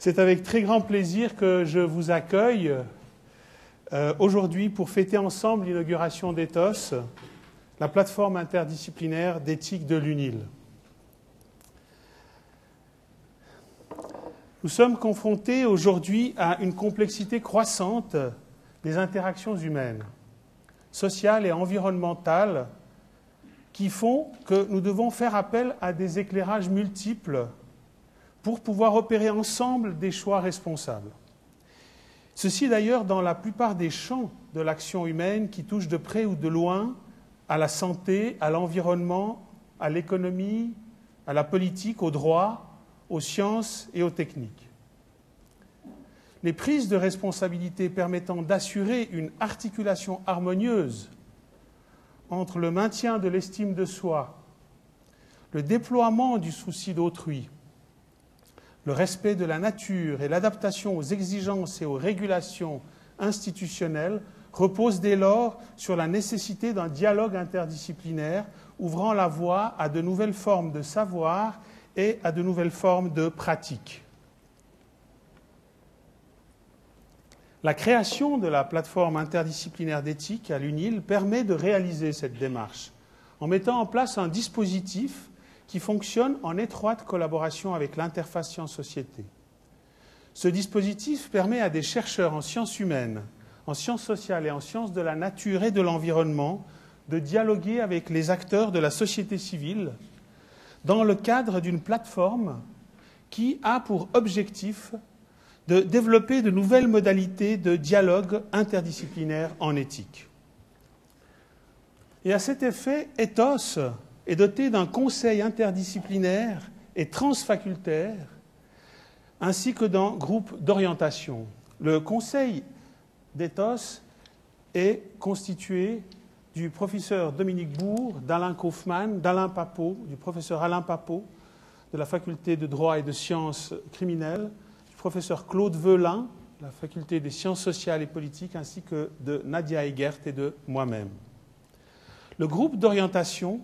C'est avec très grand plaisir que je vous accueille euh, aujourd'hui pour fêter ensemble l'inauguration d'ETHOS, la plateforme interdisciplinaire d'éthique de l'UNIL. Nous sommes confrontés aujourd'hui à une complexité croissante des interactions humaines, sociales et environnementales, qui font que nous devons faire appel à des éclairages multiples pour pouvoir opérer ensemble des choix responsables. Ceci d'ailleurs dans la plupart des champs de l'action humaine qui touchent de près ou de loin à la santé, à l'environnement, à l'économie, à la politique, au droit, aux sciences et aux techniques. Les prises de responsabilité permettant d'assurer une articulation harmonieuse entre le maintien de l'estime de soi, le déploiement du souci d'autrui, le respect de la nature et l'adaptation aux exigences et aux régulations institutionnelles reposent dès lors sur la nécessité d'un dialogue interdisciplinaire ouvrant la voie à de nouvelles formes de savoir et à de nouvelles formes de pratique. La création de la plateforme interdisciplinaire d'éthique à l'UNIL permet de réaliser cette démarche en mettant en place un dispositif qui fonctionne en étroite collaboration avec l'interface sciences-société. Ce dispositif permet à des chercheurs en sciences humaines, en sciences sociales et en sciences de la nature et de l'environnement de dialoguer avec les acteurs de la société civile dans le cadre d'une plateforme qui a pour objectif de développer de nouvelles modalités de dialogue interdisciplinaire en éthique. Et à cet effet, Ethos est doté d'un conseil interdisciplinaire et transfacultaire, ainsi que d'un groupe d'orientation. Le conseil d'Ethos est constitué du professeur Dominique Bourg, d'Alain Kaufmann, d'Alain Papot, du professeur Alain Papot, de la faculté de droit et de sciences criminelles, professeur Claude Velin, de la faculté des sciences sociales et politiques, ainsi que de Nadia Egert et de moi-même. Le groupe d'orientation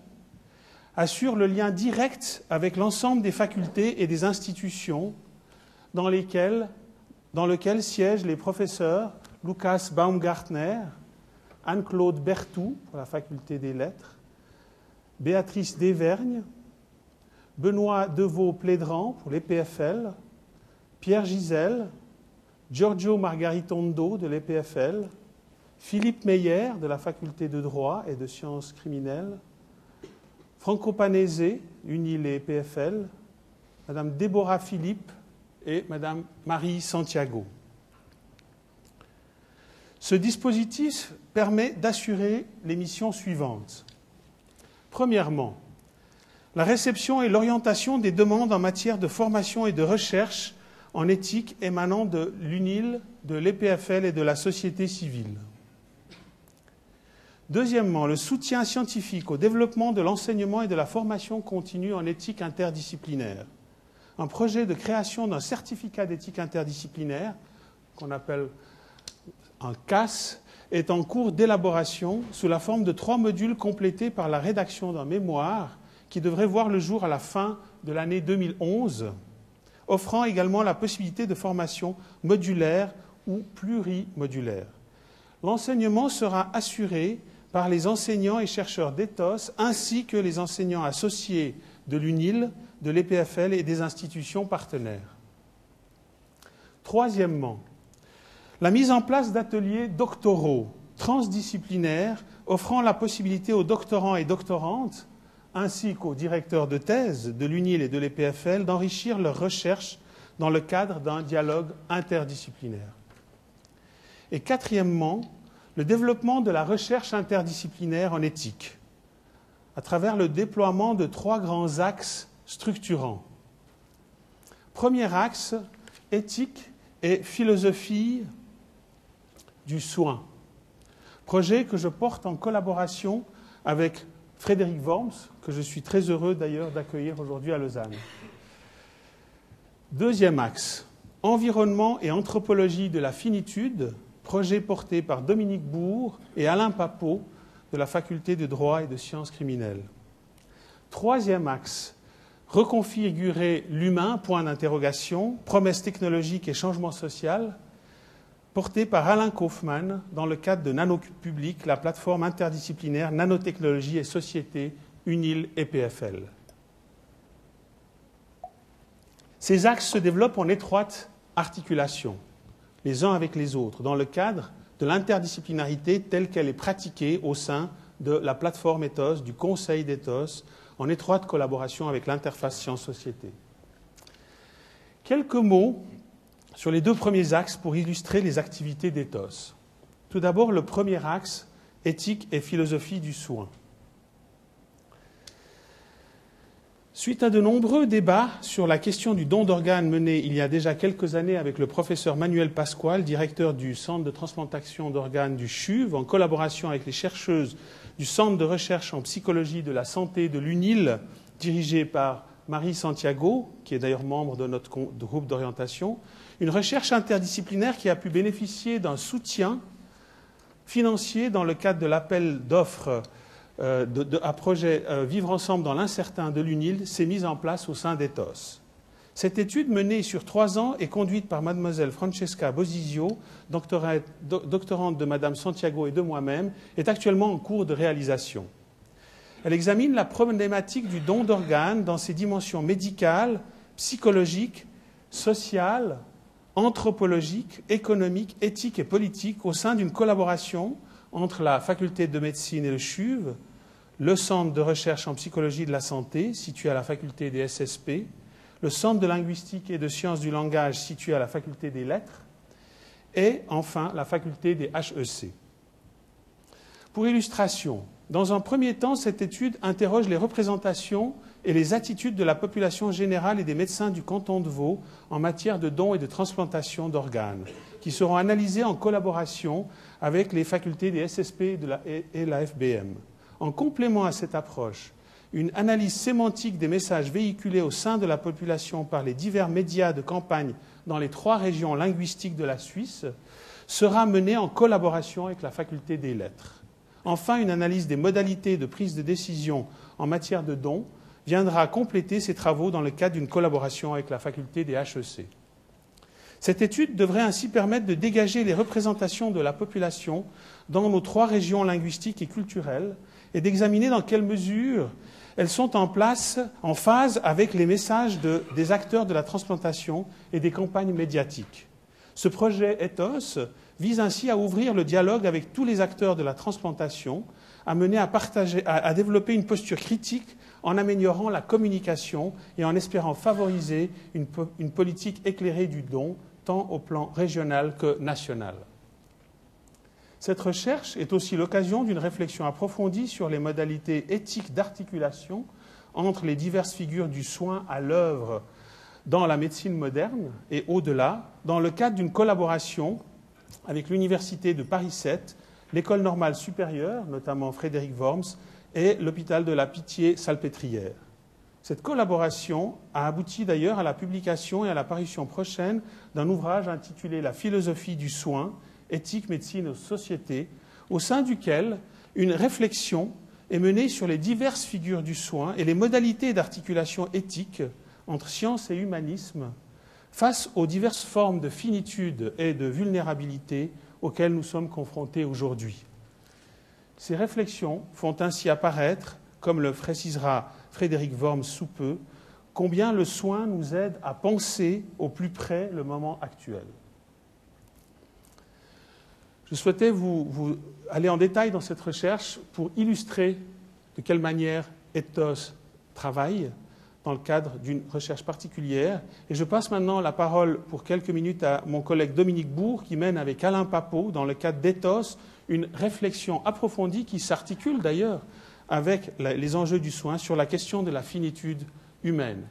assure le lien direct avec l'ensemble des facultés et des institutions dans, lesquelles, siègent les professeurs Lucas Baumgartner, Anne-Claude Bertou pour la faculté des lettres, Béatrice Desvergnes, Benoît Deveau-Plédran pour l'EPFL, Pierre Gisèle, Giorgio Margaritondo de l'EPFL, Philippe Meyer de la faculté de droit et de sciences criminelles, Franco Panese, et EPFL, Madame Déborah Philippe et Madame Marie Santiago. Ce dispositif permet d'assurer les missions suivantes. Premièrement, la réception et l'orientation des demandes en matière de formation et de recherche en éthique émanant de l'UNIL, de l'EPFL et de la société civile. Deuxièmement, le soutien scientifique au développement de l'enseignement et de la formation continue en éthique interdisciplinaire. Un projet de création d'un certificat d'éthique interdisciplinaire, qu'on appelle un CAS, est en cours d'élaboration sous la forme de trois modules complétés par la rédaction d'un mémoire qui devrait voir le jour à la fin de l'année 2011 offrant également la possibilité de formation modulaire ou plurimodulaire. L'enseignement sera assuré par les enseignants et chercheurs d'ETHOS ainsi que les enseignants associés de l'UNIL, de l'EPFL et des institutions partenaires. Troisièmement, la mise en place d'ateliers doctoraux transdisciplinaires offrant la possibilité aux doctorants et doctorantes ainsi qu'aux directeurs de thèse de l'UNIL et de l'EPFL d'enrichir leurs recherches dans le cadre d'un dialogue interdisciplinaire. Et quatrièmement, le développement de la recherche interdisciplinaire en éthique, à travers le déploiement de trois grands axes structurants. Premier axe, éthique et philosophie du soin. Projet que je porte en collaboration avec Frédéric Worms, que je suis très heureux d'ailleurs d'accueillir aujourd'hui à Lausanne. Deuxième axe, environnement et anthropologie de la finitude, projet porté par Dominique Bourg et Alain Papot de la faculté de droit et de sciences criminelles. Troisième axe, reconfigurer l'humain, point d'interrogation, promesse technologique et changement social, porté par Alain Kaufmann dans le cadre de NanoPublic, la plateforme interdisciplinaire Nanotechnologie et Société, UNIL et PFL. Ces axes se développent en étroite articulation, les uns avec les autres, dans le cadre de l'interdisciplinarité telle qu'elle est pratiquée au sein de la plateforme Ethos, du Conseil d'Ethos, en étroite collaboration avec l'interface sciences-société. Quelques mots sur les deux premiers axes pour illustrer les activités d'Ethos. Tout d'abord, le premier axe, éthique et philosophie du soin. Suite à de nombreux débats sur la question du don d'organes menés il y a déjà quelques années avec le professeur Manuel Pasquale, directeur du Centre de transplantation d'organes du CHUV, en collaboration avec les chercheuses du Centre de recherche en psychologie de la santé de l'UNIL, dirigé par Marie Santiago, qui est d'ailleurs membre de notre groupe d'orientation, une recherche interdisciplinaire qui a pu bénéficier d'un soutien financier dans le cadre de l'appel d'offres euh, à projet euh, Vivre ensemble dans l'incertain de l'UNIL s'est mise en place au sein d'Ethos. Cette étude, menée sur trois ans, est conduite par mademoiselle Francesca Bosizio, doctorante de madame Santiago et de moi-même, est actuellement en cours de réalisation. Elle examine la problématique du don d'organes dans ses dimensions médicales, psychologiques, sociales, anthropologiques, économiques, éthiques et politiques au sein d'une collaboration entre la faculté de médecine et le CHUV, le centre de recherche en psychologie de la santé, situé à la faculté des SSP, le centre de linguistique et de sciences du langage, situé à la faculté des lettres, et enfin la faculté des HEC. Pour illustration, dans un premier temps, cette étude interroge les représentations et les attitudes de la population générale et des médecins du canton de Vaud en matière de dons et de transplantation d'organes, qui seront analysés en collaboration avec les facultés des SSP et la FBM. En complément à cette approche, une analyse sémantique des messages véhiculés au sein de la population par les divers médias de campagne dans les trois régions linguistiques de la Suisse sera menée en collaboration avec la faculté des lettres. Enfin, une analyse des modalités de prise de décision en matière de dons viendra compléter ces travaux dans le cadre d'une collaboration avec la faculté des HEC. Cette étude devrait ainsi permettre de dégager les représentations de la population dans nos trois régions linguistiques et culturelles et d'examiner dans quelle mesure elles sont en place, en phase avec les messages des acteurs de la transplantation et des campagnes médiatiques. Ce projet ETHOS vise ainsi à ouvrir le dialogue avec tous les acteurs de la transplantation, à mener à, partager, à développer une posture critique en améliorant la communication et en espérant favoriser une, une politique éclairée du don, tant au plan régional que national. Cette recherche est aussi l'occasion d'une réflexion approfondie sur les modalités éthiques d'articulation entre les diverses figures du soin à l'œuvre dans la médecine moderne et au-delà, dans le cadre d'une collaboration avec l'Université de Paris 7, l'École normale supérieure, notamment Frédéric Worms, et l'hôpital de la Pitié-Salpêtrière. Cette collaboration a abouti d'ailleurs à la publication et à l'apparition prochaine d'un ouvrage intitulé La philosophie du soin, éthique, médecine aux sociétés, au sein duquel une réflexion est menée sur les diverses figures du soin et les modalités d'articulation éthique entre science et humanisme face aux diverses formes de finitude et de vulnérabilité auxquelles nous sommes confrontés aujourd'hui. Ces réflexions font ainsi apparaître, comme le précisera Frédéric Worms sous peu, combien le soin nous aide à penser au plus près le moment actuel. Je souhaitais vous, aller en détail dans cette recherche pour illustrer de quelle manière Ethos travaille dans le cadre d'une recherche particulière. Et je passe maintenant la parole pour quelques minutes à mon collègue Dominique Bourg, qui mène avec Alain Papot, dans le cadre d'Ethos, une réflexion approfondie qui s'articule d'ailleurs avec les enjeux du soin sur la question de la finitude humaine.